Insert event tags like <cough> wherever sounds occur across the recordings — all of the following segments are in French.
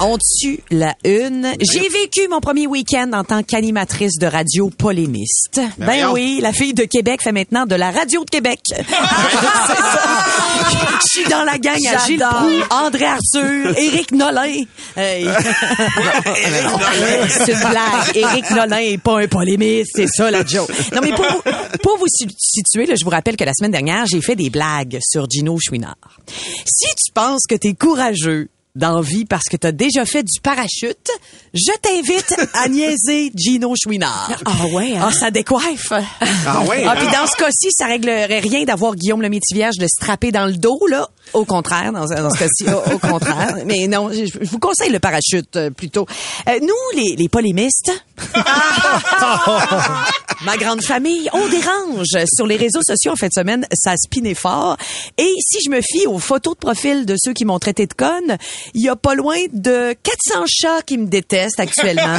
On tue la une. J'ai vécu mon premier week-end en tant qu'animatrice de radio polémiste. Ben, oui, la fille de Québec fait maintenant de la radio de Québec. <laughs> Je suis dans la gang à Gilles Proulx, André Arthur, Éric Nolin. Hey. <laughs> c'est une blague. Éric Nolin est pas un polémiste, c'est ça la joke. Non mais pour, pour vous si- situer, là, je vous rappelle que la semaine dernière, j'ai fait des blagues sur Gino Chouinard. Si tu penses que t'es courageux dans vie parce que t'as déjà fait du parachute, je t'invite à niaiser Gino Chouinard. Ah ouais, Ah, ça décoiffe. Ah ouais, Ah, hein? puis dans ce cas-ci, ça réglerait rien d'avoir Guillaume le Métivierge de strapper dans le dos, là. Au contraire, dans, dans ce cas-ci, au, au contraire. Mais non, je, je vous conseille le parachute, euh, plutôt. Euh, nous, les, les polémistes, <laughs> ma grande famille, on dérange. Sur les réseaux sociaux en fin de semaine, ça spinait fort. Et si je me fie aux photos de profil de ceux qui m'ont traité de conne, il y a pas loin de 400 chats qui me détestent actuellement. <laughs>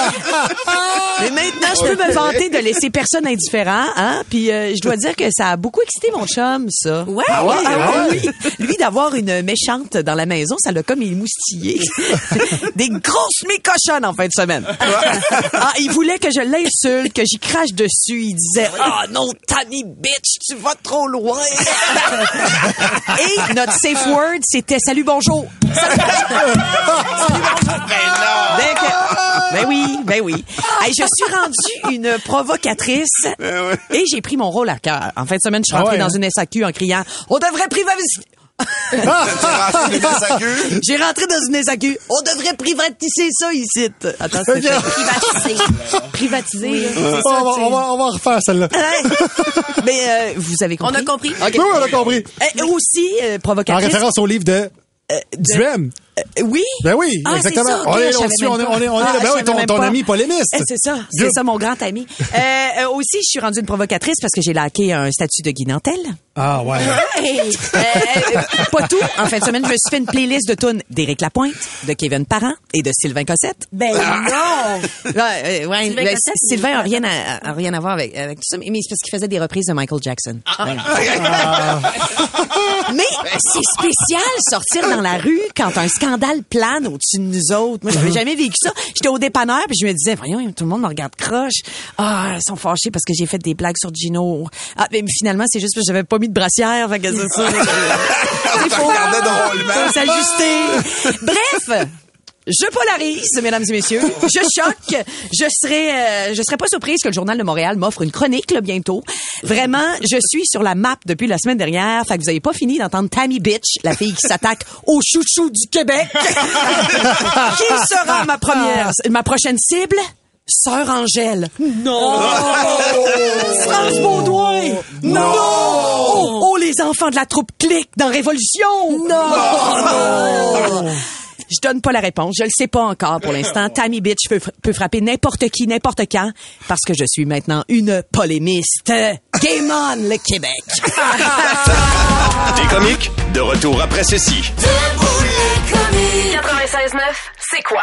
<laughs> Mais maintenant, je peux me vanter de laisser personne indifférent, hein? Puis euh, je dois dire que ça a beaucoup excité mon chum, ça. Ouais, ah ouais, oui. Lui d'avoir une méchante dans la maison, ça l'a comme émoustillé. <laughs> Des grosses mécochonnes en fin de semaine. ah, il voulait que je l'insulte, que j'y crache dessus. Il disait "Ah non, Tammy bitch, tu vas trop loin." Et notre safe word, c'était "Salut, bonjour." <laughs> Ben, que- ben oui, ben oui. Hey, je suis rendue une provocatrice et j'ai pris mon rôle à cœur. En fin de semaine, je suis rentrée Ah ouais, dans une SAQ en criant « On devrait privatiser... » <laughs> J'ai rentré dans une SAQ. On devrait privatiser ça ici. Attends, Ok. privatiser. Privatiser. c'est ça, on, va, c'est- on, va, on va refaire celle-là. <laughs> Mais euh, vous avez compris? On a compris. Oui, on a compris. Eh, aussi, euh, En provocatrice. référence au livre de Duhem. Euh, oui. Ben oui, Ah, exactement. c'est ça, on est même on est, on est, on est Ah, là. Ben oui, ton, ami polémiste. Eh, C'est ça, c'est ça mon grand ami. Euh, euh, aussi, je suis rendue une provocatrice parce que j'ai laqué un statut de Guy Nantel. Ah ouais. Euh, euh, pas tout. En fin de semaine, je me suis fait une playlist de tunes d'Éric Lapointe, de Kevin Parent et de Sylvain Cossette. Ben non! Ouais, euh, ouais, Sylvain ben, Cossette, Sylvain a rien à, a rien à voir avec, avec tout ça, mais c'est parce qu'il faisait des reprises de Michael Jackson. Ouais. Mais c'est spécial sortir dans la rue quand un scandale plane au-dessus de nous autres. Moi, j'avais jamais vécu ça. J'étais au dépanneur puis je me disais, voyons, tout le monde me regarde croche. Ah, ils sont fâchés parce que j'ai fait des blagues sur Gino. Ah, mais finalement, c'est juste parce que j'avais pas mis de brassière. Fait que c'est ça. <laughs> C'est faux. Faut s'ajuster. Bref. Je polarise, mesdames et messieurs. Je choque. Je serais, euh, je serais pas surprise que le Journal de Montréal m'offre une chronique là, bientôt. Vraiment, je suis sur la map depuis la semaine dernière. Fait que vous avez pas fini d'entendre Tammy Bitch, la fille qui s'attaque au chouchou du Québec. <laughs> qui sera ma première, ma prochaine cible? Sœur Angèle. Non. <laughs> France Baudouin. Non. Oh, oh, les enfants de la troupe clique dans Révolution. Non. Je donne pas la réponse. Je le sais pas encore pour l'instant. Tammy Bitch peut, peut frapper n'importe qui, n'importe quand, parce que je suis maintenant une polémiste. Game on, le Québec. <laughs> Les comiques, de retour après ceci. 96.9, c'est quoi?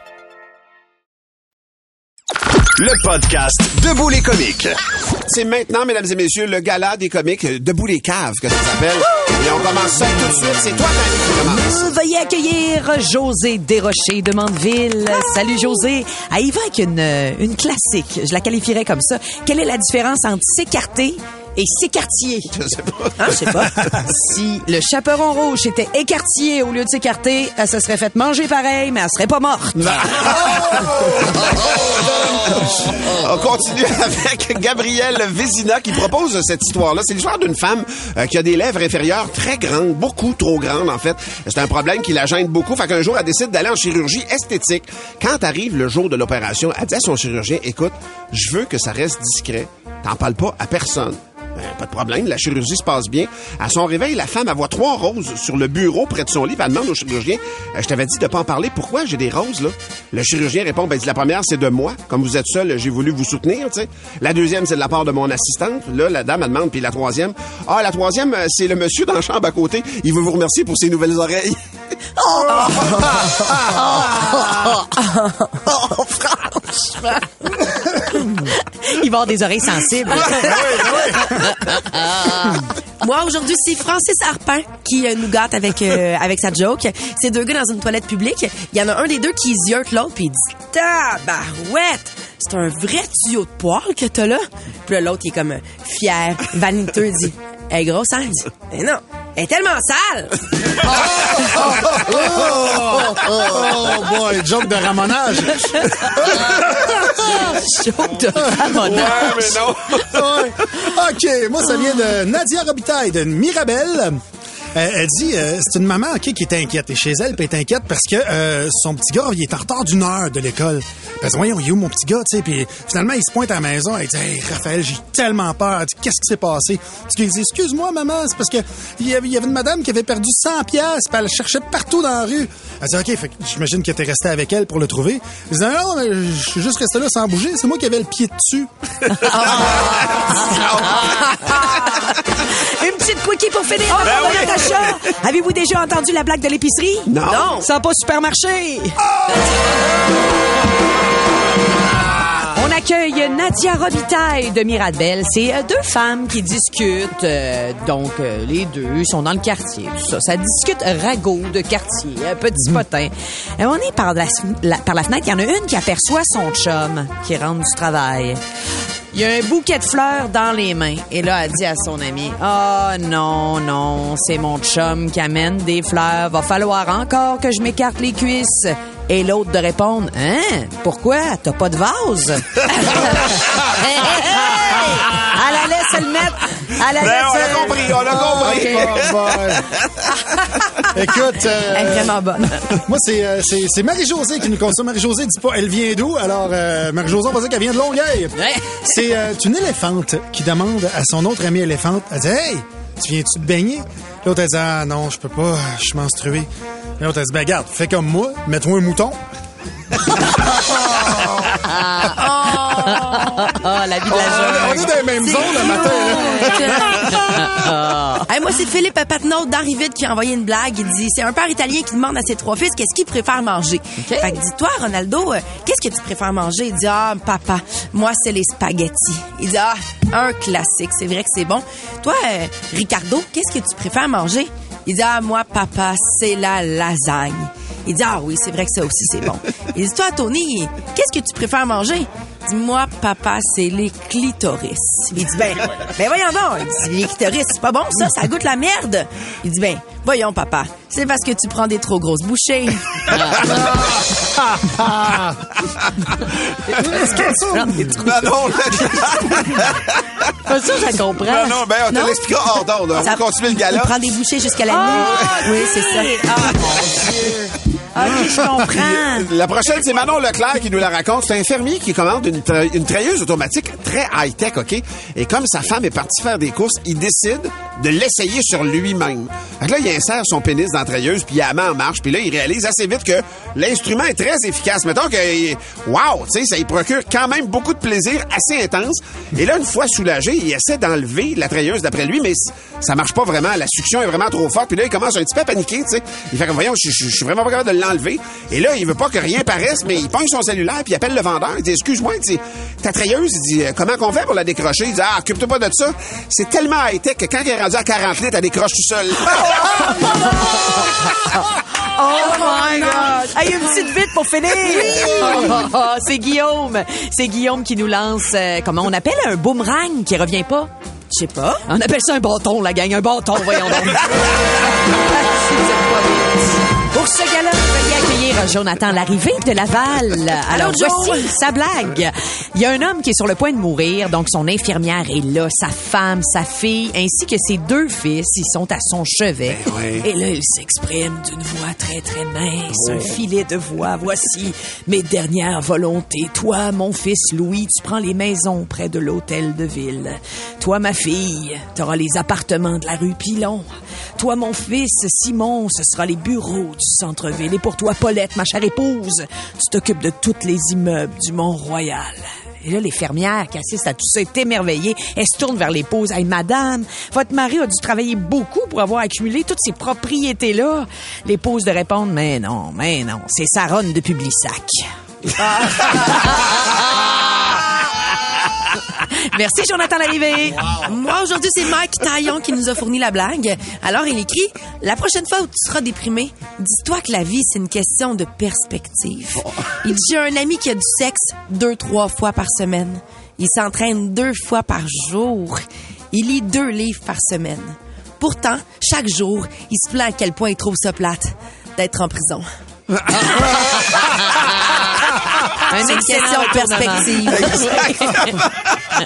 Le podcast Debout les comiques. C'est maintenant, mesdames et messieurs, le gala des comiques euh, Debout les caves, que ça s'appelle. Et on commence ça tout de suite. C'est toi, Dani, qui commence. Veuillez accueillir José Desrochers de Mandeville. Salut José. Ah, il va avec une, euh, une classique. Je la qualifierais comme ça. Quelle est la différence entre s'écarter et s'écartier? <laughs> Je sais pas. Hein, je sais pas. <laughs> si le chaperon rouge était écartier au lieu de s'écarter, elle se serait fait manger pareil, mais elle serait pas morte. On continue avec Gabrielle Vézina qui propose cette histoire-là. C'est l'histoire d'une femme euh, qui a des lèvres inférieures très grandes, beaucoup trop grandes en fait. C'est un problème qui la gêne beaucoup. Fait qu'un jour, elle décide d'aller en chirurgie esthétique. Quand arrive le jour de l'opération, elle dit à son chirurgien, écoute, je veux que ça reste discret. T'en parles pas à personne. Ben, pas de problème, la chirurgie se passe bien. À son réveil, la femme, voit trois roses sur le bureau près de son lit. Elle demande au chirurgien, Euh, je t'avais dit de pas en parler, pourquoi j'ai des roses, là? Le chirurgien répond, ben, dit, la première, c'est de moi. Comme vous êtes seul, j'ai voulu vous soutenir, tu sais. La deuxième, c'est de la part de mon assistante. Là, la dame, elle demande, puis la troisième, ah, la troisième, euh, c'est le monsieur dans la chambre à côté. Il veut vous remercier pour ses nouvelles oreilles. Il va avoir des oreilles sensibles. Moi, aujourd'hui, c'est Francis Harpin qui euh, nous gâte avec, euh, avec sa joke. C'est deux gars dans une toilette publique. Il y en a un des deux qui ziote l'autre, puis il dit « Tabarouette! C'est un vrai tuyau de poil que t'as là? » Puis l'autre, il est comme fier, vaniteux, dit « Elle est grosse, hein? » Il dit « Mais non, elle est tellement sale! Oh boy, joke de ramonage. <laughs> Joke de ramonage. mais non. <laughs> Ouais. OK, moi, ça vient de Nadia Robitaille de Mirabel. Euh, elle dit, euh, c'est une maman ok, qui est inquiète. Et chez elle, puis elle est inquiète parce que euh, son petit gars, il est en retard d'une heure de l'école. Elle dit, voyons, il est où mon petit gars, tu sais? Puis finalement, il se pointe à la maison. Elle dit, hey, Raphaël, j'ai tellement peur. Elle qu'est-ce qui s'est passé? Puis il dit, excuse-moi, maman, c'est parce que il y avait une madame qui avait perdu 100 pièces, elle le cherchait partout dans la rue. Elle dit, OK, fait que j'imagine que t'es resté avec elle pour le trouver. Elle dit, non, non, mais je suis juste resté là sans bouger. C'est moi qui avais le pied dessus. Une petite quickie pour finir avant de Natacha. <laughs> Avez-vous déjà entendu la blague de l'épicerie? Non. Ça n'a pas supermarché. On accueille Nadia Robitaille de Mirabel. C'est euh, deux femmes qui discutent. euh, donc, euh, les deux sont dans le quartier. Tout ça, ça discute ragot de quartier, euh, petit potin. Et on est par la, la- par la fenêtre. Il y en a une qui aperçoit son chum qui rentre du travail. Il y a un bouquet de fleurs dans les mains. Et là, elle dit à son ami, « Ah non, non, c'est mon chum qui amène des fleurs. Va falloir encore que je m'écarte les cuisses. » Et l'autre de répondre, « Hein? Pourquoi? T'as pas de vase? » <laughs> Hey, hey, hey! Elle le mettre. Allait Ben, on se- a compris, on a compris. Oh boy. <laughs> Écoute, euh, Elle est vraiment bonne. <laughs> moi, c'est, euh, c'est, c'est Marie-Josée qui nous ça. Marie-Josée dit pas elle vient d'où, alors euh, Marie-Josée, on va dire qu'elle vient de Longueuil. Ouais. C'est euh, une éléphante qui demande à son autre amie éléphante, elle dit « Hey, tu viens-tu te baigner? » L'autre, elle dit « Ah non, je peux pas, je suis menstruée. » L'autre, elle dit « Ben garde, fais comme moi, mets-toi un mouton. <laughs> Ah, vie de On, la jeune. on est dans les mêmes zones le matin. Hey, moi, c'est Philippe Patnaud d'Arrivide qui a envoyé une blague. Il dit, c'est un père italien qui demande à ses trois fils qu'est-ce qu'ils préfèrent manger. Fait que dit, toi, Ronaldo, euh, qu'est-ce que tu préfères manger? Il dit, ah, papa, moi, c'est les spaghettis. Il dit, ah, un classique. C'est vrai que c'est bon. Toi, euh, Ricardo, qu'est-ce que tu préfères manger? Il dit, ah, moi, papa, c'est la lasagne. Il dit, ah oui, c'est vrai que ça aussi, c'est bon. Il dit, toi, Tony, qu'est-ce que tu préfères manger? Il dit, moi, papa, c'est les clitoris. Il dit, ben, ben voyons donc. Il dit, les clitoris, c'est pas bon, ça, ça goûte la merde. Il dit, ben, voyons, papa, c'est parce que tu prends des trop grosses bouchées. Non, non, Pas sûr, je comprends. non, non, ben, on te Non? l'expliquera hors d'ordre. On va continuer le Il gala. prend des bouchées jusqu'à la Ah, nuit. Oui, c'est ça. Ah, mon Dieu. OK, je comprends. La prochaine, c'est Manon Leclerc qui nous la raconte. C'est un fermier qui commande une, tra- une treilleuse automatique très high-tech, OK? Et comme sa femme est partie faire des courses, il décide de l'essayer sur lui-même. Fait que là, il insère son pénis dans la treilleuse, puis il la met en marche, puis là, il réalise assez vite que l'instrument est très efficace. Mettons que, wow, tu sais, ça lui procure quand même beaucoup de plaisir assez intense. Et là, une fois soulagé, il essaie d'enlever la treilleuse d'après lui, mais ça marche pas vraiment. La succion est vraiment trop forte, puis là, il commence un petit peu à paniquer, tu sais. Il fait comme, voyons, je suis vraiment pas capable de l'enlever. Et là, il veut pas que rien paraisse, mais il pogne son cellulaire, puis il appelle le vendeur. Il dit, excuse-moi, il dit, ta treilleuse, il dit, euh, comment qu'on fait pour la décrocher? Il dit, ah, occupe-toi pas de ça. C'est tellement high-tech que quand elle est rendue à 40 litres, elle décroche tout seul. <laughs> Oh my God! Hey, une petite vite pour finir! Oh, <laughs> c'est Guillaume. C'est Guillaume qui nous lance, euh, comment on appelle un boomerang qui revient pas? Je sais pas. On appelle ça un bâton, la gang. Un bâton, voyons donc. <laughs> Pour ce gala, veuillez accueillir Jonathan Larrivée de Laval. Alors, voici sa blague. Il y a un homme qui est sur le point de mourir, donc son infirmière est là, sa femme, sa fille, ainsi que ses deux fils, ils sont à son chevet. Ben. Et là, il s'exprime d'une voix très, très mince, un filet de voix. Voici mes dernières volontés. Toi, mon fils Louis, tu prends les maisons près de l'hôtel de ville. Toi, ma fille, t'auras les appartements de la rue Pilon. Toi, mon fils Simon, ce sera les bureaux centre-ville. Et pour toi, Paulette, ma chère épouse, tu t'occupes de tous les immeubles du Mont-Royal. Et là, les fermières qui assistent à tout ça est émerveillées. Elles se tournent vers l'épouse. Madame, votre mari a dû travailler beaucoup pour avoir accumulé toutes ces propriétés-là. L'épouse de répondre, mais non, mais non, c'est Saronne de Publisac. <laughs> Merci, Jonathan Larrivée. Moi, aujourd'hui, c'est Mike Taillon qui nous a fourni la blague. Alors, il écrit La prochaine fois où tu seras déprimé, dis-toi que la vie, c'est une question de perspective. <laughs> Il dit J'ai un ami qui a du sexe deux, trois fois par semaine. Il s'entraîne deux fois par jour. Il lit deux livres par semaine. Pourtant, chaque jour, il se plaint à quel point il trouve ça plate d'être en prison. <laughs> <laughs> C'est une question de perspective.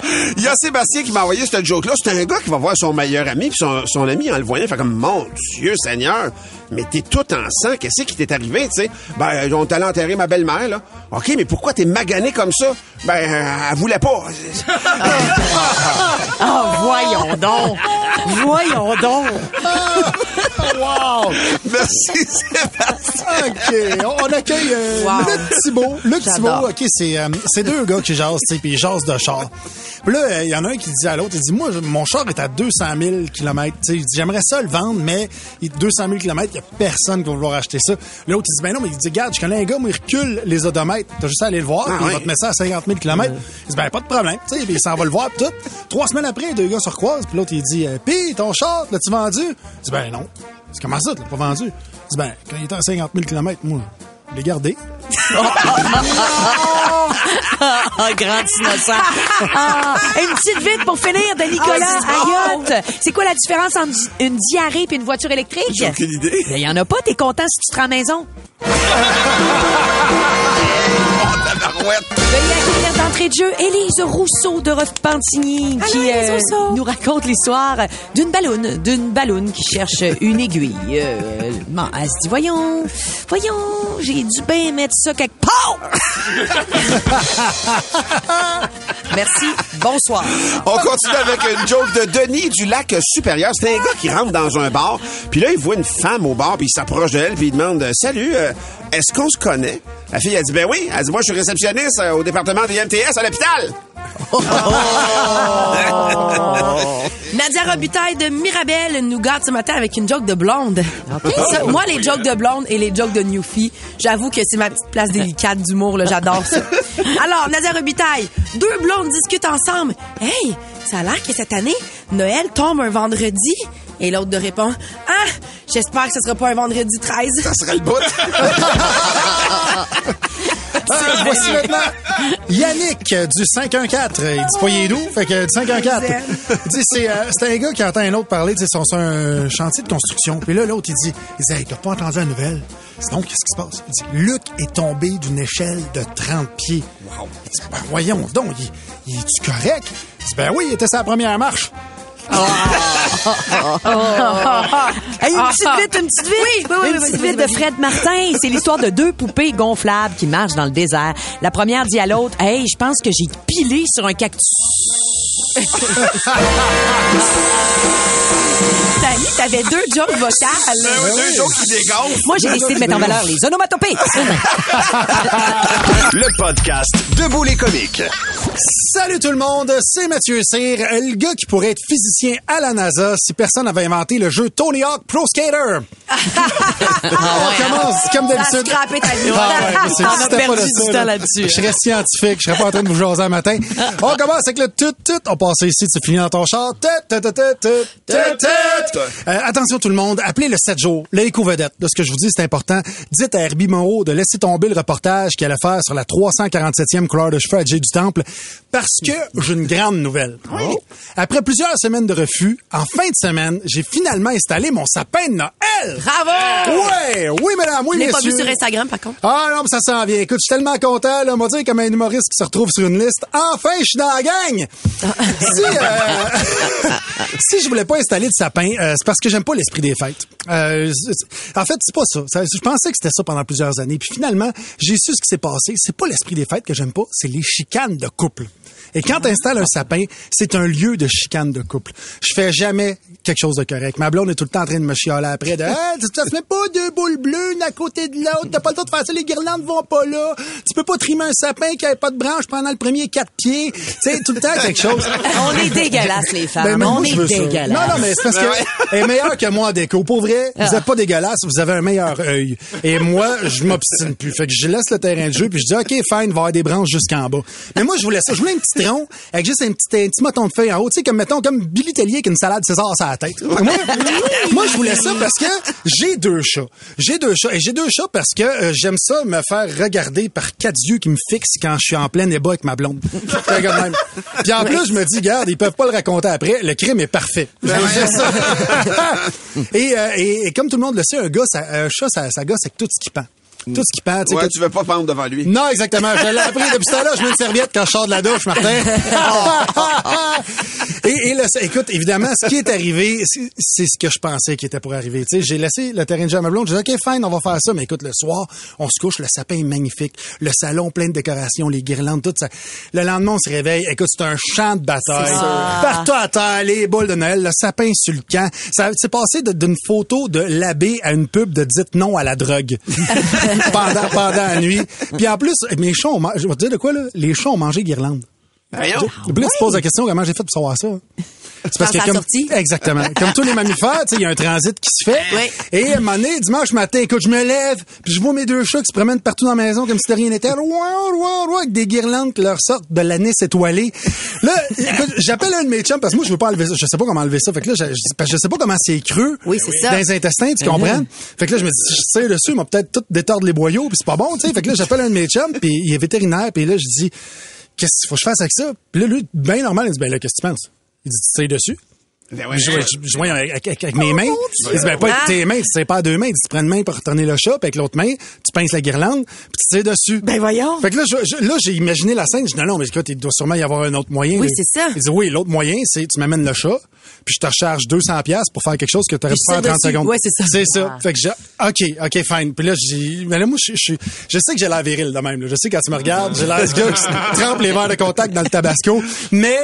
<laughs> Il y a Sébastien qui m'a envoyé cette joke-là. C'est un gars qui va voir son meilleur ami, puis son, son ami, en le voyant, fait comme, mon Dieu Seigneur, mais t'es tout en sang, qu'est-ce qui t'est arrivé, tu sais? Ben, on t'allait enterrer ma belle-mère, là. OK, mais pourquoi t'es magané comme ça? Ben, euh, elle voulait pas. Oh, <laughs> voyons donc. Voyons donc. Wow! Merci, Sébastien. OK. On, accueille euh, Wow. Luc Thibault. Luc J'adore. Thibault, OK, c'est euh, c'est deux gars qui jasent, tu sais, puis ils jasent de char. Puis là, euh, il y en a un qui dit à l'autre, il dit, moi, mon char est à 200 000 km. Tu sais, il dit, j'aimerais ça le vendre, mais il 200 000 km, il y a personne qui va vouloir acheter ça. L'autre, il dit, ben non, mais il dit, regarde, je connais un gars, moi, il recule les odomètres. T'as juste à aller le voir, Ah, puis il ouais. va te mettre ça à 50 000 km. Il dit, ben pas de problème. Tu sais, il s'en va le voir, puis tout. Trois semaines après, deux gars se recroisent, puis l'autre, il dit, euh, pis ton char, l'as-tu vendu? Il dit, ben non. Il dit, comment ça, tu l'as pas vendu? Il dit, ben, quand il était à 50 000 km, moi, je l'ai gardé. Ah, <laughs> grand innocent. Ah, <laughs> une petite vite pour finir de Nicolas Ayotte. C'est quoi la différence entre une diarrhée et une voiture électrique? J'ai aucune idée. Il y en a pas, t'es content si tu te rends à la maison. <laughs> Tabarouette. D'entrée de jeu Élise Rousseau de Repentigny qui Élise euh, nous raconte l'histoire d'une balloune, d'une balloune qui cherche une aiguille. Euh, bon, elle se dit, voyons, voyons, j'ai dû bien mettre ça quelque part. <laughs> Merci, bonsoir. On continue avec une joke de Denis du lac supérieur. C'est un gars qui rentre dans un bar, puis là, il voit une femme au bar, puis il s'approche d'elle, puis il demande « Salut, euh, est-ce qu'on se connaît? » La fille, elle dit « Ben oui. » Elle dit « Moi, je suis réceptionniste euh, au département des MTS à l'hôpital. <laughs> Nadia Robitaille de Mirabel nous garde ce matin avec une joke de blonde. Ça, moi, les jokes de blonde et les jokes de Newfie, j'avoue que c'est ma petite place délicate d'humour. là. J'adore ça. Alors, Nadia Robitaille, deux blondes discutent ensemble. Hey, ça a l'air que cette année, Noël tombe un vendredi. Et l'autre de répond, ah, j'espère que ce sera pas un vendredi 13. Ça serait le bout. <laughs> Ah, voici maintenant Yannick du 514. Il dit pas il est d'où, fait que du 514. Il dit c'est euh, c'est un gars qui entend un autre parler, tu sais, c'est sur un chantier de construction. Puis là l'autre il dit il dit hey, t'as pas entendu la nouvelle? Sinon qu'est-ce qui se passe Il dit Luc est tombé d'une échelle de 30 pieds. Il dit ben voyons donc, il, il est-tu correct Il dit ben oui, il était sa première marche. Hey, une petite vite, une petite vite. Oui, oui, oui, une petite vite de. Fred Martin. C'est l'histoire de deux poupées gonflables qui marchent dans le désert. La première dit à l'autre, hey, je pense que j'ai pilé sur un cactus. Dani, t'avais deux jokes vocales. Deux qui dégonflent. Moi, j'ai décidé de mettre en valeur les onomatopées. <laughs> Le podcast Debout les comiques. Salut tout le monde, c'est Mathieu Cyr, le gars qui pourrait être physicien à la NASA si personne n'avait inventé le jeu Tony Hawk Pro Skater. <laughs> On commence comme d'habitude. Ah ouais, On a perdu du temps là. là-dessus. Je serais scientifique, je serais pas en train de vous jaser un matin. On commence avec le tout tout. On passe ici, tu finis dans ton char. Tut, tut, tut, tut, tut, tut. Euh, attention tout le monde, appelez le 7 jours, l'éco-vedette. De ce que je vous dis, c'est important. Dites à Herbie Moreau de laisser tomber le reportage qu'il allait faire sur la 347e couleur de cheveux à Jay du Temple parce que j'ai une grande nouvelle. Après plusieurs semaines de refus, en fin de semaine, j'ai finalement installé mon sapin de Noël. Bravo! Ouais, oui madame, oui Je l'ai pas vu sur Instagram, par contre. Ah non, mais ça s'en vient. Écoute, je suis tellement content. Là, on va dire comme un humoriste qui se retrouve sur une liste. Enfin, je suis dans la gang! si, euh, <laughs> si je voulais pas installer de sapin, euh, c'est parce que j'aime pas l'esprit des fêtes. Euh, en fait, c'est pas ça. Je pensais que c'était ça pendant plusieurs années. Puis finalement, j'ai su ce qui s'est passé. C'est pas l'esprit des fêtes que j'aime pas, c'est les chicanes de couple. Et quand tu installes un sapin, c'est un lieu de chicane de couple. Je fais jamais quelque chose de correct. Ma blonde est tout le temps en train de me chialer après de ah, tu te mets pas deux boules bleues une à côté de l'autre, t'as pas le temps de faire ça, les guirlandes vont pas là. Tu peux pas trimer un sapin qui avait pas de branche pendant le premier quatre pieds. Tu sais, tout le temps quelque chose. <laughs> On est dégueulasses, les femmes. Ben, on est ça. dégueulasses. Non, non, mais c'est parce que elle est meilleure que moi en déco. Pour vrai, vous êtes pas dégueulasse, vous avez un meilleur œil. Et moi, je m'obstine plus. Fait que je laisse le terrain de jeu puis je dis, OK, fine, il va y avoir des branches jusqu'en bas. Mais moi, je voulais ça. Je voulais un petit tronc avec juste un petit, un petit moton de feuille en haut. Tu sais, comme, mettons, comme Billy Tellier avec une salade César sur la tête. Moi, <laughs> moi, je voulais ça parce que j'ai deux chats. J'ai deux chats. Et j'ai deux chats parce que euh, j'aime ça me faire regarder par quatre yeux qui me fixent quand je suis en plein débat avec ma blonde. Puis en plus, je me dis, garde, ils peuvent pas le raconter après. Le crime est parfait. J'aime <laughs> ça. et, euh, et, et comme tout le monde le sait, un gars, un chat, ça, ça gosse avec tout ce qui pend. Tout ce qui pend. tu sais, Ouais, que- tu veux pas pendre devant lui. non, exactement. Je l'ai appris depuis ce temps-là. Je mets une serviette quand je sors de la douche, Martin. <laughs> et, et là, ça- écoute, évidemment, ce qui est arrivé, c'est ce que je pensais qui était pour arriver. Tu sais, j'ai laissé le terrain de jeu à ma blonde. J'ai dit, OK, fine, on va faire ça. Mais écoute, le soir, on se couche, le sapin est magnifique. Le salon plein de décorations, les guirlandes, tout ça. Le lendemain, on se réveille. Écoute, c'est un champ de bataille. Partout à terre, les boules de Noël, le sapin sur le camp. Ça s'est passé d'une photo de l'abbé à une pub de dites non à la drogue. <laughs> pendant, pendant la nuit. Puis en plus, mes chats ont je vais te dire de quoi, là? Les chats ont mangé guirlande. Tu te poses la question, comment j'ai fait pour savoir ça? C'est ça a comme, exactement. Comme tous les mammifères, tu sais, il y a un transit qui se fait. Oui. Et à un moment donné, dimanche matin, écoute, je me lève, puis je vois mes deux chats qui se promènent partout dans la maison comme si de rien n'était. Avec des guirlandes qui leur sortent de l'anis étoilé. Là, écoute, j'appelle un de mes chums parce que moi, je veux pas enlever ça. Je sais pas comment enlever ça. Fait que là, je, parce que je sais pas comment c'est creux. Oui, c'est ça. Dans les intestins, tu comprends? Fait que là, je me dis, je tire dessus, il m'a peut-être tout détordre les boyaux, puis c'est pas bon, tu sais. Fait que là, j'appelle un de mes chums, puis il est vétérinaire, puis là, je dis, qu'est-ce qu'il faut que je fasse avec ça? Puis là, lui, bien normal, il dit, ben là, qu'est-ce que tu penses? Il dit, tu tires dessus? Ben ouais, Je, je, voyons, avec, avec- avec mes mains. Il dit, ben, pas avec Ah. tes mains, tu sais pas à deux mains. Il dit, tu prends une main pour retourner le chat, puis avec l'autre main, tu pinces la guirlande, puis tu tires dessus. Ben voyons. Fait que là, je- je- là, j'ai imaginé la scène. Je dis, non, non, mais écoute, il doit sûrement y avoir un autre moyen. Oui, c'est ça. Il dit, oui, l'autre moyen, c'est, tu m'amènes le chat, puis je te recharge 200 pièces pour faire quelque chose que tu aurais pu faire en je tire 30 dessus. secondes. Ouais, c'est ça. C'est ça. Ah. Fait que j'ai, OK, OK, fine. Puis là, je dis, mais là, moi, je, je, je sais que j'ai l'air viril de même, là. Je sais quand tu me regardes, j'ai l'air ce gars qui se trempe les verres de contact dans le tabasco. Mais,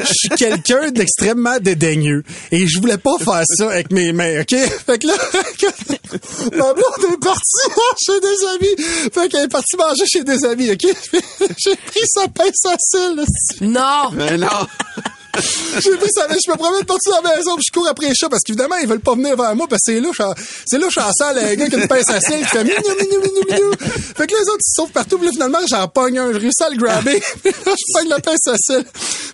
je suis quelqu'un d'extrêmement dédaigneux. Et je voulais pas faire ça avec mes mains, OK? Fait que là, <laughs> ma blonde est partie chez des amis. Fait qu'elle est partie manger chez des amis, OK? <laughs> J'ai pris sa pince à cils, Non! Ben non. J'ai pris sa je me promène partout dans la maison puis je cours après les chats parce qu'évidemment ils veulent pas venir vers moi parce que c'est en- c'est louche en salle un gars qui a une pince à cils qui fait minou minou minou minou fait que les autres ils se sauvent partout puis là finalement j'en pogne un je réussis à le grabber <laughs> puis là je pogne la pince à cils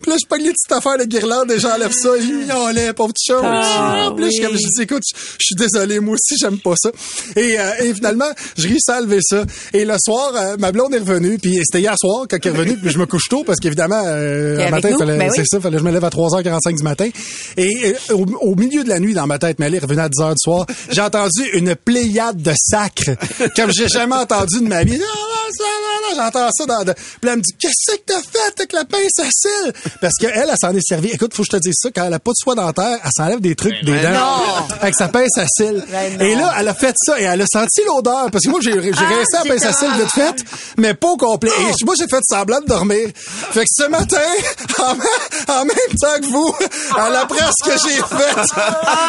puis là je pogne les petites affaires de guirlande et j'enlève ça il miaulait pauvre petit chat Ah, puis là je suis je dis écoute je je suis désolé moi aussi j'aime pas ça. Et, euh, et finalement je réussis à enlever ça. Et le soir euh, ma blonde est revenue puis c'était hier soir quand elle est revenue puis je me couche tôt parce qu'évidemment euh, un matin fallait Ben oui. c'est ça fallait je me lève à 3h45 du matin. Et au, milieu de la nuit, dans ma tête, mais elle revenue à 10h du soir, j'ai entendu une pléiade de sacres, comme j'ai jamais entendu de ma vie. Ah. J'entends ça dans... De... Puis elle me dit, qu'est-ce que t'as fait avec la pince à cils? Parce qu'elle, elle, elle s'en est servie. Écoute, faut que je te dise ça, quand elle a pas de soie dentaire, elle s'enlève des trucs des Ben dents. non. Avec sa pince à cils. Ben et là, elle a fait ça et elle a senti l'odeur. Parce que moi, j'ai, j'ai Ah, resté à la pince à cils vite fait, mais pas au complet. Et moi, j'ai fait semblant de dormir. Fait que ce matin, en, même temps que vous, elle apprend ce que j'ai fait.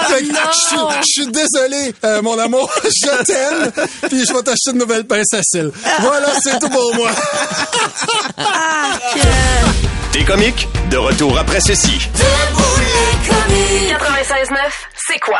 Fait que suis- je suis désolé, euh, mon amour. Je t'aime. Puis je vais t'acheter une nouvelle pince à cils. Voilà, c'est tout pour moi. T'es comique? De retour après ceci. 96.9, c'est quoi?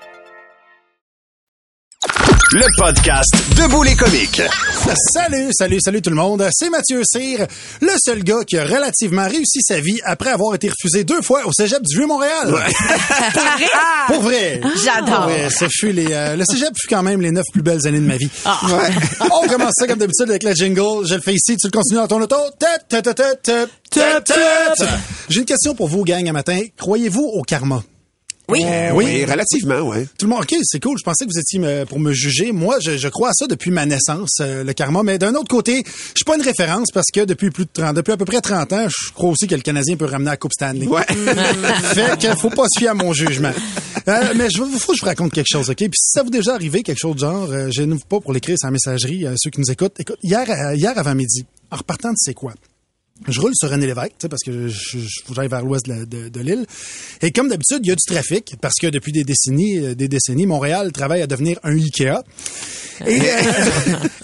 Le podcast Debout les comiques. Salut, salut, salut tout le monde. C'est Mathieu Cyr, le seul gars qui a relativement réussi sa vie après avoir été refusé deux fois au cégep du Vieux-Montréal. <laughs> Pour vrai. J'adore. Pour vrai. Ce fut les, euh, le cégep fut quand même les neuf plus belles années de ma vie. Ouais. <laughs> On commence ça comme d'habitude avec la jingle. Je le fais ici, tu le continues dans ton auto. J'ai une question pour vous, gang, à matin. Croyez-vous au karma? Oui. Euh, Oui, relativement, ouais. Tout le monde, OK, c'est cool. Je pensais que vous étiez me- pour me juger. Moi, je, je crois à ça depuis ma naissance, euh, le karma. Mais d'un autre côté, je suis pas une référence parce que depuis plus de 30, depuis à peu près 30 ans, je crois aussi que le Canadien peut ramener la Coupe Stanley. Ouais. <laughs> fait que faut pas se fier à mon jugement. Euh, mais je faut que je vous raconte quelque chose, OK? Puis si ça vous est déjà arrivé, quelque chose de genre, euh, je n'ouvre pas pour l'écrire sur la messagerie, euh, ceux qui nous écoutent. Écoute, hier, euh, hier avant midi, en repartant de c'est quoi? Je roule sur René Lévesque, parce que je, je, j'aille vers l'ouest de, la- de- de l'île. Et comme d'habitude, il y a du trafic, parce que depuis des décennies, euh, des décennies, Montréal travaille à devenir un Ikea. Et, euh,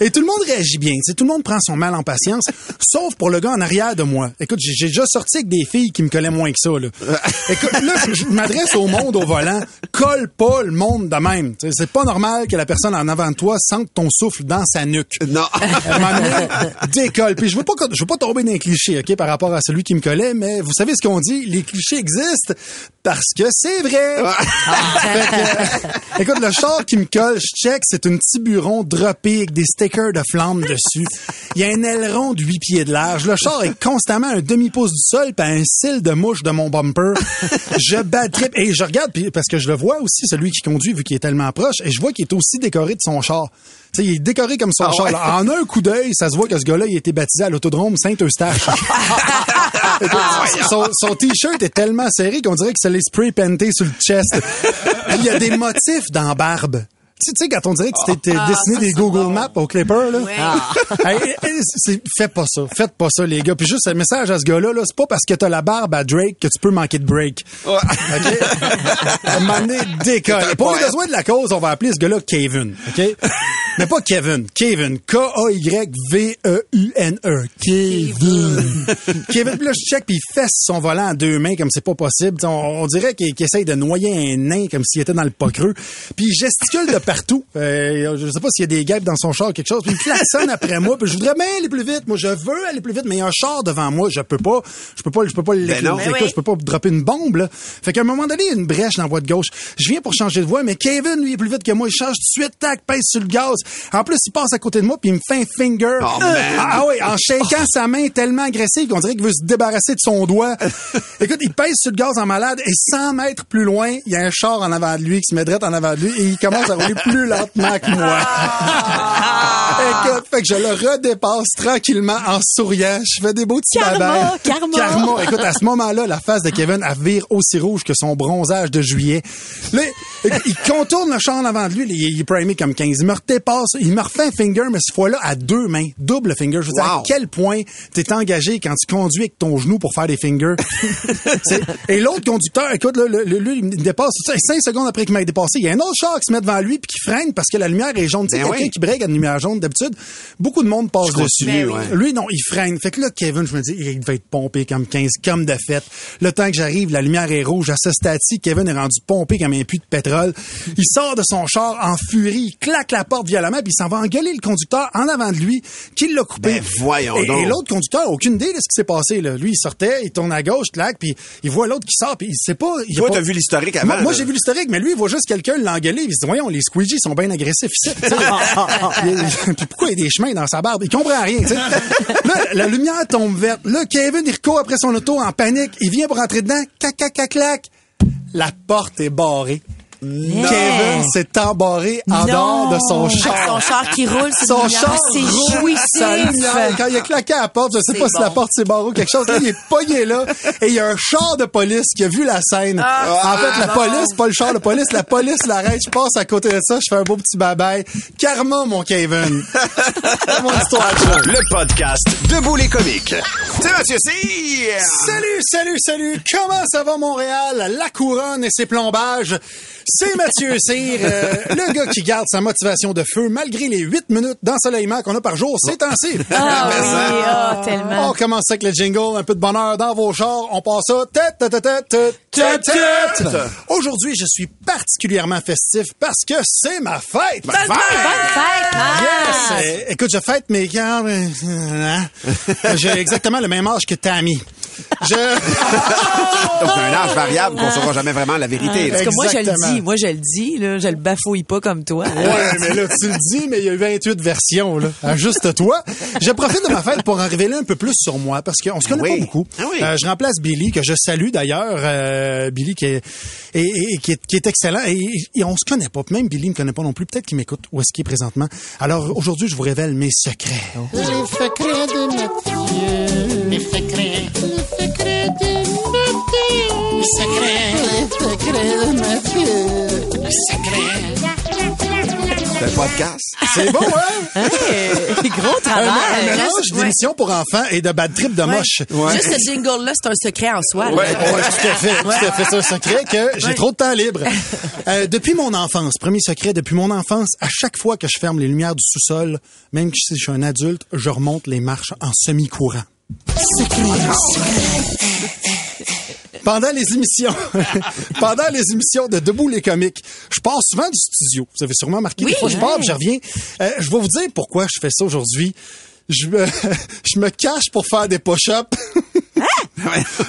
<laughs> et tout le monde réagit bien, tu sais, tout le monde prend son mal en patience, sauf pour le gars en arrière de moi. Écoute, j'ai j'ai déjà sorti avec des filles qui me collaient moins que ça. Là. <laughs> Écoute, là, je- m'adresse au monde au volant, colle pas le monde de même. Tu sais, C'est pas normal que la personne en avant de toi sente ton souffle dans sa nuque. Non. À un moment donné, décolle. Puis je veux pas, je veux pas tomber dans les clichés, OK, par rapport à celui qui me collait, mais vous savez ce qu'on dit, les clichés existent parce que c'est vrai. <laughs> Fait que, euh, <laughs> écoute, le char qui me colle, je check, c'est un petit bureau droppé avec des stickers de flammes dessus. Il y a un aileron de 8 pieds de large. Le char est constamment à un demi-pouce du sol puis un cil de mouche de mon bumper. Je bad trip et je regarde parce que je le vois aussi celui qui conduit vu qu'il est tellement proche et je vois qu'il est aussi décoré de son char. Sais, il est décoré comme son Ah char. ouais? là. En un coup d'œil, ça se voit que ce gars-là, il a été baptisé à l'autodrome Saint-Eustache. <laughs> son, son t-shirt est tellement serré qu'on dirait que ça l'est spray painté sur le chest. <laughs> Il y a des motifs dans la barbe. Tu sais- tu sais, quand on dirait que c'était Ah, dessiné ça, des Google bon. Maps au Clipper, là. Hey, c'est- faites pas ça. Faites pas ça, les gars. Puis juste un message à ce gars-là, là, c'est pas parce que t'as la barbe à Drake que tu peux manquer de break. OK? À un moment donné, décolle. Pour les besoins de la cause, on va appeler ce gars-là Kevin. OK? Mais pas Kevin. Kevin. K-A-Y-V-E-U-N-E. Kevin. Kevin. Puis là, je check, puis il fesse son volant en deux mains comme c'est pas possible. On, on dirait qu'il qu'il essaye de noyer un nain comme s'il était dans le pas creux. Puis il gesticule de partout. Euh, je sais pas s'il y a des guêpes dans son char ou quelque chose. Puis il klaxonne après moi. Puis je voudrais bien aller plus vite. Moi, je veux aller plus vite, mais il y a un char devant moi. Je peux pas. Je peux pas. Je peux pas non. Ben oui. Je peux pas dropper une bombe, là. Fait qu'à un moment donné, il y a une brèche dans la voie de gauche. Je viens pour changer de voie, mais Kevin, lui, est plus vite que moi. Il change tout de suite, tac, pèse sur le gaz. En plus, il passe à côté de moi, puis il me fait un finger. Oh, man. ah oui, en shakant sa main tellement agressive qu'on dirait qu'il veut se débarrasser de son doigt. <laughs> Écoute, il pèse sur le gaz en malade, et 100 mètres plus loin, il y a un char en avant de lui qui se met en avant de lui, et il commence à rouler plus lentement que moi. Écoute, fait que je le redépasse tranquillement en souriant. Je fais des beaux petits Karma, karma. Karma. Écoute, à ce moment-là, la face de Kevin, elle vire aussi rouge que son bronzage de juillet. Là, il contourne le champ en avant de lui. Il, est primé comme 15. Il me redépasse. Il me refait un finger, mais cette fois-là, à deux mains. Double finger. Je veux dire, à Wow. quel point t'es engagé quand tu conduis avec ton genou pour faire des fingers? <laughs> Et l'autre conducteur, écoute, là, lui, il me dépasse. Cinq secondes après qu'il m'a dépassé, il y a un autre char qui se met devant lui petit freine parce que la lumière est jaune. Tu sais, Ben quelqu'un oui. qui break à une lumière jaune, d'habitude, beaucoup de monde passe dessus. continue, ouais. Lui, non, il freine. Fait que là, Kevin, je me dis, il va être pompé comme 15, comme de fait. Le temps que j'arrive, la lumière est rouge. À ce stade-ci, Kevin est rendu pompé comme un puits de pétrole. Il sort de son char en furie, il claque la porte violemment, puis il s'en va engueuler le conducteur en avant de lui, qui l'a coupé. Ben, voyons et, donc. et l'autre conducteur aucune idée de ce qui s'est passé. Là. Lui, il sortait, il tourne à gauche, claque, puis il voit l'autre qui sort, puis il sait pas... Il Toi, pas- t'as vu l'historique avant, Moi, moi, j'ai vu l'historique, mais lui, il voit juste quelqu'un l'engueuler. Il se dit, voyons, les sont bien agressifs <laughs> pourquoi il y a des chemins dans sa barbe? Il comprend rien. la lumière tombe verte. Là, Kevin, il recourt après son auto en panique. Il vient pour rentrer dedans. La porte est barrée. Kevin s'est embarré en Non. dehors de son Avec char. son char qui roule sur Son char c'est jouissif. Quand il a claqué à la porte, je sais C'est pas si la porte s'est barrée ou quelque chose. Là, il est <laughs> pogné là. Et il y a un char de police qui a vu la scène. Ah, en fait, la police, pas le char de police, la police l'arrête. Je passe à côté de ça, je fais un beau petit babaye. Karma, mon Kevin. <laughs> C'est mon histoire de. Le podcast Debout les comiques. C'est Mathieu Cyr. Salut, salut, salut! Comment ça va Montréal? La couronne et ses plombages. C'est Mathieu Cyr, euh, le gars qui garde sa motivation de feu malgré les 8 minutes d'ensoleillement qu'on a par jour ces temps-ci. Ah oui, ah, <laughs> tellement. On commence avec le jingle, un peu de bonheur dans vos chars. On passe ça. Tête, tête, tête, tête, tête, tête. Aujourd'hui, je suis particulièrement festif parce que c'est ma fête. Ma Bonne fête! Yes! Euh, écoute, je fête mes gars. euh, hein? <laughs> J'ai exactement le même âge que Tammy. Je... <laughs> Donc, un âge variable qu'on saura jamais vraiment la vérité. là. Parce que moi, je le dis. Moi, je le dis. Là, je le bafouille pas comme toi. Ouais, mais là, tu le dis, mais il y a 28 versions, là. Ajuste-toi. Je profite de ma fête pour en révéler un peu plus sur moi, parce qu'on se connaît Oui. pas beaucoup. Ah oui. Euh, je remplace Billy, que je salue d'ailleurs. Euh, Billy qui est, et, et- et qui est, qui est excellent. Et, et on se connaît pas. Même Billy me connaît pas non plus. Peut-être qu'il m'écoute où est-ce qu'il est présentement. Alors, aujourd'hui, je vous révèle mes secrets. Les secrets de Mathieu. Les secrets. Les secrets de Mathieu. Les secrets. Les secrets de Mathieu. Les secrets. C'est un podcast. C'est beau, hein? Hey, <laughs> gros Un, travail. un mélange Juste- d'émissions pour enfants et de bad trip de moche. Juste ce jingle-là, c'est un secret en soi. Ouais, ouais, tout à fait, tout à fait. C'est un secret que j'ai Ouais. trop de temps libre. <laughs> Euh, depuis mon enfance, premier secret, depuis mon enfance, à chaque fois que je ferme les lumières du sous-sol, même si je suis un adulte, je remonte les marches en semi-courant. Pendant les émissions, <laughs> pendant les émissions de Debout les comiques, je pars souvent du studio. Vous avez sûrement remarqué, des Oui, fois je pars, puis je reviens. Euh, je vais vous dire pourquoi je fais ça aujourd'hui. Je me, <laughs> je me cache pour faire des push-ups. <laughs>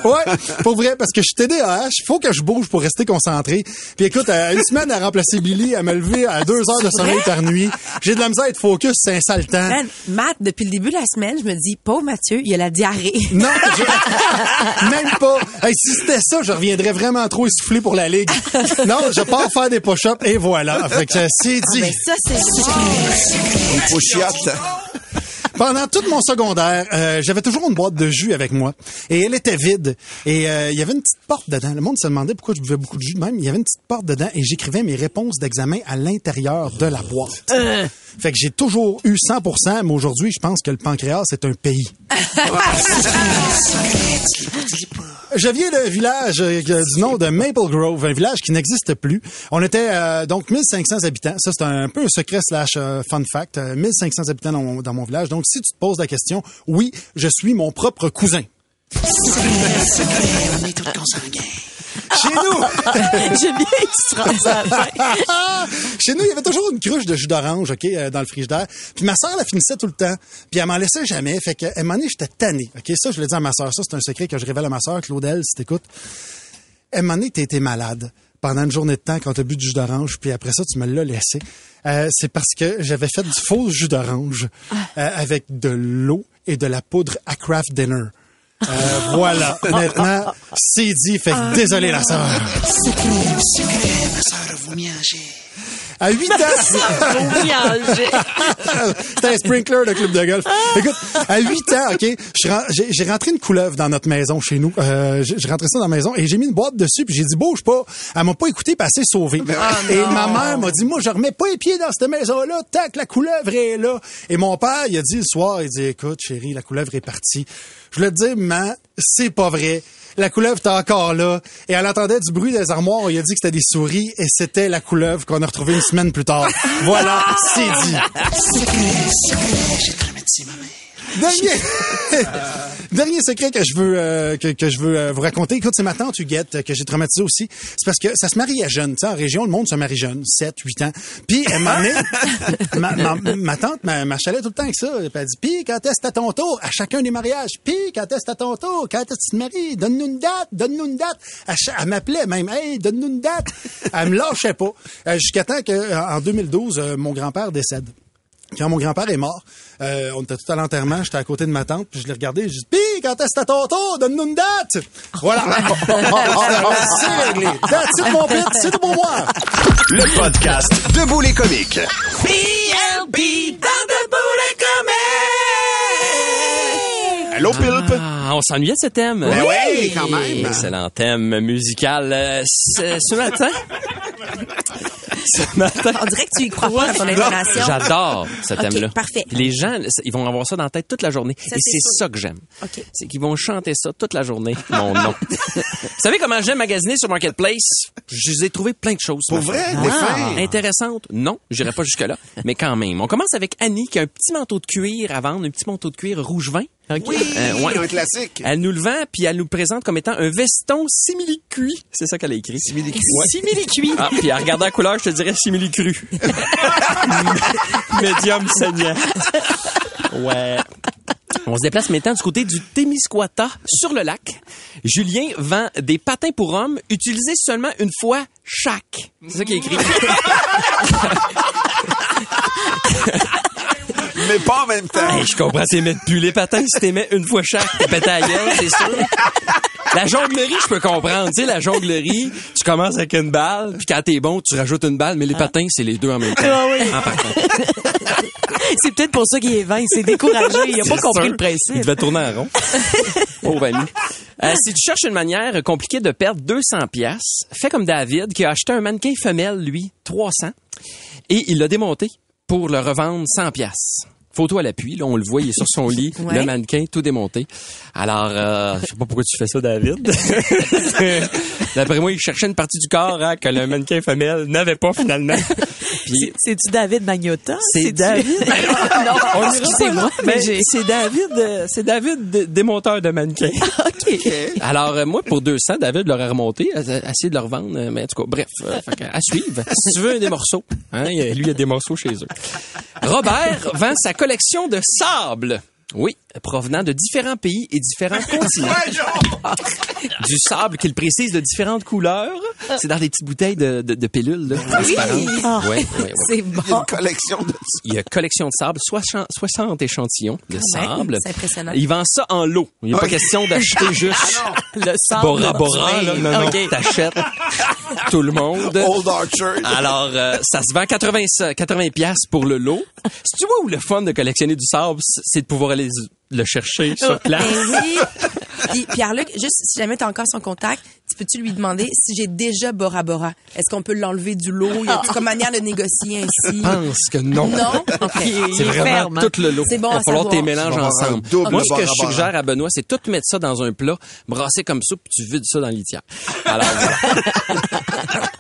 ouais, pour vrai, parce que je suis TDAH, il faut que je bouge pour rester concentré. Puis écoute, euh, une semaine à remplacer Billy, à me lever à deux heures de sommeil par nuit. J'ai de la misère à être focus, c'est un sale temps. Man, Matt, depuis le début de la semaine, je me dis, pauvre Mathieu, il a la diarrhée. Non, je- <laughs> même pas. Hey, si c'était ça, je reviendrais vraiment trop essoufflé pour la ligue. Non, je pars faire des push-ups et voilà. Fait que c'est dit. Mais ça, c'est. Pendant tout mon secondaire, euh, j'avais toujours une boîte de jus avec moi. Et elle était vide. Et euh, il y avait une petite porte dedans. Le monde se demandait pourquoi je buvais beaucoup de jus de même. Il y avait une petite porte dedans et j'écrivais mes réponses d'examen à l'intérieur de la boîte. Fait que j'ai toujours eu 100 mais aujourd'hui, je pense que le pancréas, c'est un pays. <laughs> Je viens d'un village euh, du nom de Maple Grove, un village qui n'existe plus. On était euh, donc 1500 habitants. Ça, c'est un peu un secret slash euh, fun fact. Euh, 1500 habitants dans mon, dans mon village. Donc, si tu te poses la question, oui, je suis mon propre cousin. On est. Chez nous, <laughs> J'aime bien <laughs> chez nous, il y avait toujours une cruche de jus d'orange, ok, euh, dans le frigidaire. Puis ma sœur la finissait tout le temps. Puis elle m'en laissait jamais. Fait qu'à un moment donné, j'étais tanné. Ok, ça, je l'ai dit à ma sœur. Ça, c'est un secret que je révèle à ma sœur, Claudel, si t'écoutes. À un moment donné, malade pendant une journée de temps quand t'as bu du jus d'orange, puis après ça, tu me l'as laissé. Euh, c'est parce que j'avais fait du faux jus d'orange euh, avec de l'eau et de la poudre à craft dinner. Euh, voilà. Maintenant, c'est dit. Fait que désolé, la sœur. Secret, secret, ma soeur, vous mangez. À 8 ans. <laughs> C'était <laughs> un sprinkler de club de golf. Écoute, à 8 ans, OK, j'ai rentré une couleuvre dans notre maison chez nous. Euh, j'ai rentré ça dans la maison et j'ai mis une boîte dessus puis j'ai dit bouge pas. Elle m'a pas écouté, puis elle s'est sauvée. et ma mère m'a dit moi je remets pas les pieds dans cette maison-là tant que la couleuvre est là. Et mon père, il a dit le soir, il dit écoute chérie, la couleuvre est partie. Je le dis, maman, c'est pas vrai. La couleuvre était encore là. Et elle entendait du bruit des armoires. Il a dit que c'était des souris. Et c'était la couleuvre qu'on a retrouvée une semaine plus tard. Voilà, c'est dit. Dernier, <laughs> dernier secret que je veux euh, que, que je veux euh, vous raconter. Écoute, c'est ma tante Huguette euh, que j'ai traumatisé aussi. C'est parce que ça se marie à jeune. Tu sais, en région, le monde se marie jeune, 7, 8 ans. Puis elle m'a <laughs> ma, ma, ma tante m'a m'a chalait tout le temps avec ça. Elle dit, puis quand est-ce à ton tour? À chacun des mariages. Puis quand est-ce à ton tour? Quand est-ce que tu te maries? Donne-nous une date, donne-nous une date. Elle m'appelait même, hey, donne-nous une date. Elle me lâchait pas. Euh, Jusqu'à temps que, euh, en 2012, euh, mon grand-père décède. Quand mon grand-père est mort, euh, on était tout à l'enterrement, j'étais à côté de ma tante, puis je l'ai regardé, j'ai dit « Pis, quand est-ce que ton tour? Donne-nous une date! » Voilà! <laughs> c'est réglé. That's it, mon pit, c'est tout pour moi! Le podcast Debout les comiques. PLB dans debout les comiques. Allô, Pulp? Ah, on s'ennuyait de ce thème. Ben oui, quand même. Excellent thème musical. Euh, ce, ce matin. Ce matin. On dirait que tu y crois pas dans ton <laughs> intonation. J'adore ce thème-là. parfait. Puis Les gens, ils vont avoir ça dans la tête toute la journée. Ça, Et c'est ça que j'aime. OK. C'est qu'ils vont chanter ça toute la journée, mon nom. <laughs> Vous savez comment j'aime magasiner sur Marketplace? Je les ai trouvé plein de choses. Pour vrai? Des Ah? Intéressantes? Non, j'irai pas jusque-là. mais quand même. On commence avec Annie qui a un petit manteau de cuir à vendre, un petit manteau de cuir rouge vin. OK? Oui, Euh, ouais. un classique. Elle nous le vend, puis elle nous le présente comme étant un veston simili-cuit. C'est ça qu'elle a écrit. Simili-cuit. Ouais. Simili-cuit. Ah, puis à regarder la couleur, je te dirais simili-cru. <laughs> Médium saignant. Ouais. On se déplace maintenant du côté du Témiscouata, sur le lac. Julien vend des patins pour hommes utilisés seulement une fois chaque. C'est ça qui est écrit. <laughs> Mais pas en même temps. Hey, je comprends, c'est mettre plus les patins si mets une fois chaque, t'es pété à la gueule, c'est sûr. La jonglerie, je peux comprendre. Tu sais, la jonglerie, tu commences avec une balle, puis quand t'es bon, tu rajoutes une balle, mais les patins, c'est les deux en même temps. Ah oui. En partant. C'est peut-être pour ça qu'il est vain. Il s'est découragé. Il a pas compris sûr. le principe. Il devait tourner en rond. <laughs> Pauvre ami. Euh, si tu cherches une manière compliquée de perdre 200 pièces, fais comme David qui a acheté un mannequin femelle, lui, 300, et il l'a démonté pour le revendre 100 pièces. Photo à l'appui, là, on le voit, il est sur son lit, <laughs> Ouais. le mannequin tout démonté. Alors, euh, je sais pas pourquoi tu fais ça, David. <laughs> D'après moi, il cherchait une partie du corps hein, que le mannequin femelle n'avait pas finalement. <laughs> Puis, C'est-tu David Magnotta? c'est David. non, On pas, mais c'est David, euh, c'est David dé- démonteur de mannequins. OK. Alors euh, moi pour 200, David l'aurait remonté, a- a- essayé de le revendre, euh, mais en tout cas, bref, euh, à suivre. Si tu veux des morceaux, hein, lui il y a des morceaux chez eux. Robert vend sa collection de sable. Oui, provenant de différents pays et différents <laughs> continents. <laughs> du sable qu'il précise de différentes couleurs. C'est dans des petites bouteilles de, de, de pilules là, transparentes. Ah. Ouais, ouais, ouais. C'est bon. Une collection de... Il y a collection de sable, 60, 60 échantillons de sable. c'est impressionnant. Il vend ça en lot. Il n'y a pas question d'acheter juste <laughs> Le sable. Bora Bora. Là. Non, non, OK. t'achètes tout le monde. Old Archer. Alors, euh, ça se vend 80, 80 pièces pour le lot. Si tu vois où le fun de collectionner du sable, c'est de pouvoir aller le chercher sur place. Ben oui. <laughs> Puis Pierre-Luc, juste si jamais tu as encore son contact, tu peux-tu lui demander si j'ai déjà Bora Bora? Est-ce qu'on peut l'enlever du lot? Y a-tu comme manière de négocier ainsi? Je pense que non. Non? <laughs> OK. C'est vraiment ferme, hein? tout le lot. C'est bon Il va falloir que tu les savoir. mélanges ensemble. Moi, ce que je suggère à Benoît, c'est tout mettre ça dans un plat, brasser comme ça, puis tu vides ça dans litière. Alors, voilà. <laughs>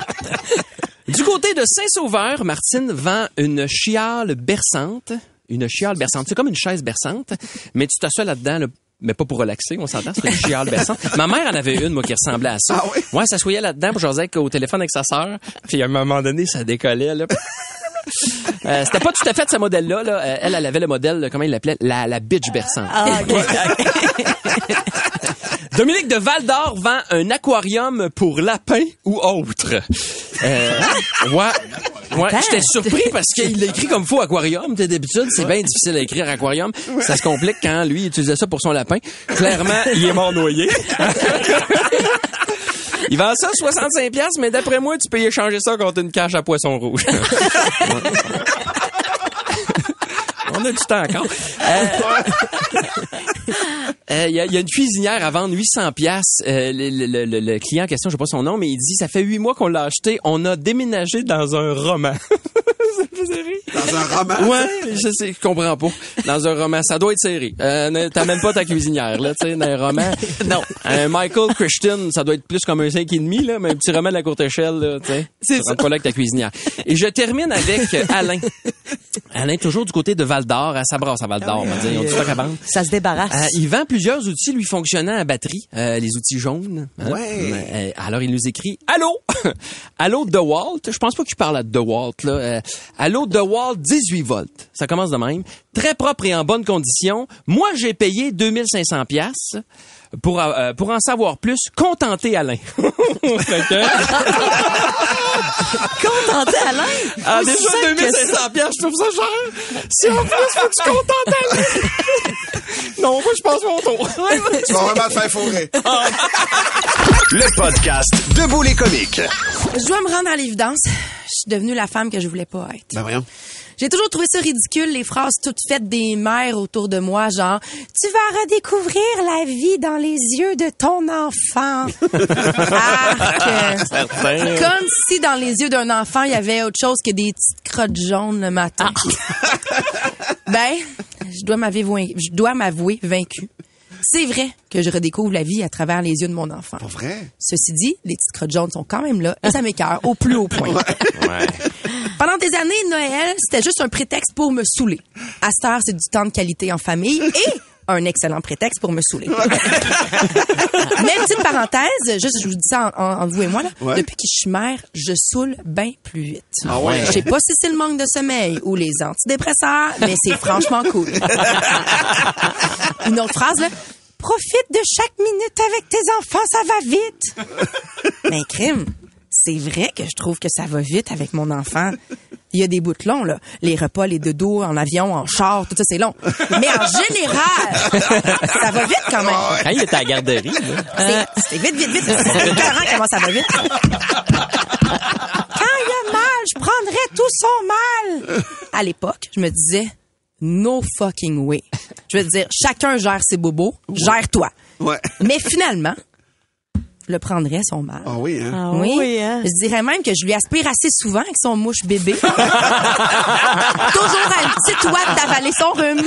Du côté de Saint-Sauveur, Martine vend une chiale berçante. Une chiale berçante. C'est comme une chaise berçante, mais tu t'assois là-dedans, là, mais pas pour relaxer, on s'entend, c'est une chiale <laughs> berçante. Ma mère en avait une, moi, qui ressemblait à ça. Ah oui? Ouais, elle s'assoyait là-dedans pour jaser au téléphone avec sa sœur. Puis à un moment donné, ça décollait, là. Euh, c'était pas tout à fait ce modèle-là. Là. Euh, elle, elle avait le modèle, comment il l'appelait? La, la bitch berçante. Ah. <laughs> <laughs> Dominique de Val d'Or vend un aquarium pour lapins ou autres. Euh, ouais. Ouais, j'étais surpris parce qu'il l'a écrit comme faux aquarium. D'habitude, c'est bien difficile à écrire aquarium. Ça se complique quand lui il utilisait ça pour son lapin. Clairement, il est mort noyé. <laughs> Il vend ça 65 pièces, mais d'après moi, tu peux y échanger ça contre une cage à poisson rouge. <laughs> On a du temps encore. Euh, Il y, a, il y a une cuisinière à vendre 800 pièces. le, le- le- le client en question, je sais pas son nom, mais il dit ça fait huit mois qu'on l'a acheté. On a déménagé dans un roman. <laughs> Ça. Dans un roman. Ouais, je sais, je comprends pas. Dans un roman, ça doit être serré. Euh, ne- T'amènes pas ta cuisinière, là, tu sais, dans un roman. <laughs> Non. Un Michael Christian, ça doit être plus comme un 5,5, là, mais un petit roman de la courte échelle, là, tu sais. C'est rentres pas là avec ta cuisinière. Et je termine avec euh, Alain. Alain, toujours du côté de Val d'Or, à Sabras à Val d'Or, on va dire. Ils ont du stock à vendre. Ça se débarrasse. Euh, il vend plusieurs outils lui fonctionnant à batterie, euh, les outils jaunes. hein. Ouais. Euh, alors il nous écrit Allô? <laughs> Allô DeWalt, je pense pas qu'il parle à DeWalt là. Euh, Allô DeWalt 18 volts. Ça commence de même. Très propre et en bonne condition. Moi j'ai payé 2500 pièces pour euh, pour en savoir plus, contenter Alain. <laughs> <laughs> Contenté, Alain? ah, déjà simple que 2500 pièces, je trouve ça cher. Si en plus faut que tu contentes Alain. <laughs> non, moi je passe mon tour. Tu vas vraiment te faire fourrer. Le podcast Debout les comiques. Je dois me rendre à l'évidence. Je suis devenue la femme que je voulais pas être. Ben voyons. J'ai toujours trouvé ça ridicule, les phrases toutes faites des mères autour de moi, genre « Tu vas redécouvrir la vie dans les yeux de ton enfant. ». Comme si dans les yeux d'un enfant, il y avait autre chose que des petites crottes jaunes le matin. ben, je dois m'avouer, je dois m'avouer vaincu. C'est vrai que je redécouvre la vie à travers les yeux de mon enfant. Pour vrai? Ceci dit, les petites crottes jaunes sont quand même là et ça m'écœure au plus haut point. Pendant des années, Noël, c'était juste un prétexte pour me saouler. À cette heure, c'est du temps de qualité en famille et un excellent prétexte pour me saouler. <laughs> Mais petite parenthèse, juste je vous dis ça en- en- entre vous et moi là, Ouais. depuis que je suis mère, je saoule bien plus vite. Ah ouais? Je sais pas si c'est le manque de sommeil ou les antidépresseurs, mais c'est franchement cool. Une autre phrase là, profite de chaque minute avec tes enfants, ça va vite. Mais crime, c'est vrai que je trouve que ça va vite avec mon enfant. Il y a des bouts longs, là. Les repas, les dodos, en avion, en char, tout ça, c'est long. Mais en général, ça va vite quand même. Quand il était à la garderie, là. C'est- C'est vite, vite, vite. C'est écœurant comment ça va vite. Quand il y a mal, je prendrais tout son mal. À l'époque, je me disais, no fucking way. Je veux dire, chacun gère ses bobos, gère-toi. Ouais. Mais finalement, je le prendrais son mal. Ah oui, hein? Ah oui, hein? Je dirais même que je lui aspire assez souvent avec son mouche bébé. <laughs> Toujours à une petite ouate d'avaler son rhume.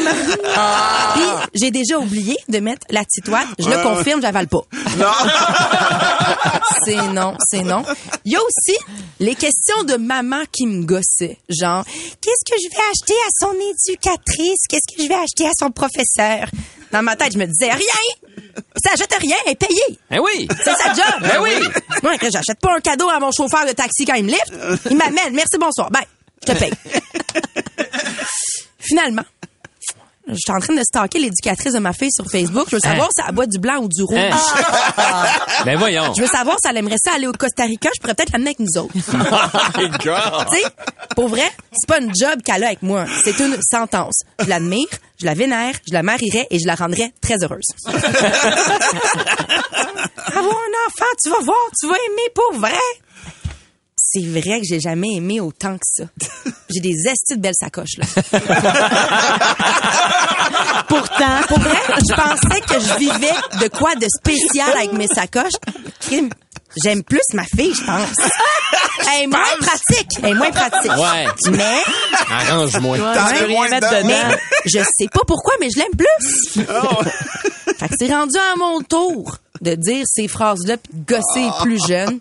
Puis, j'ai déjà oublié de mettre la petite ouate. Je le confirme, j'avale pas. <laughs> c'est non, c'est non. Il y a aussi les questions de maman qui me gossaient. Genre, qu'est-ce que je vais acheter à son éducatrice? Qu'est-ce que je vais acheter à son professeur? Dans ma tête, je me disais, rien! Ça achète rien, elle est payée. Eh oui! C'est sa job. Ben oui. Moi, que j'achète pas un cadeau à mon chauffeur de taxi quand il me lift. Il m'amène. Merci, bonsoir. Ben, je te paye. <laughs> Finalement, je suis en train de stalker l'éducatrice de ma fille sur Facebook. Je veux savoir si elle boit du blanc ou du rouge. Hein? <laughs> Ben voyons. Je veux savoir si elle aimerait ça aller au Costa Rica. Je pourrais peut-être l'amener avec nous autres. <laughs> My God. tu sais, pour vrai, c'est pas une job qu'elle a avec moi. C'est une sentence. Je l'admire, je la vénère, je la marierais et je la rendrais très heureuse. <laughs> Avoir un enfant, tu vas voir, tu vas aimer pour vrai. C'est vrai que j'ai jamais aimé autant que ça. <laughs> J'ai des estis de belles sacoches, là. <laughs> Pourtant, Pour vrai, je pensais que je vivais de quoi de spécial avec mes sacoches. J'aime plus ma fille, je pense. <laughs> Elle est moins pratique. Elle est moins pratique. Ouais. Mais, Arrange-moi. Peux rien mettre dedans. dedans. mais je sais pas pourquoi, mais je l'aime plus. Fait que c'est rendu à mon tour de dire ces phrases-là puis de gosser les plus jeunes.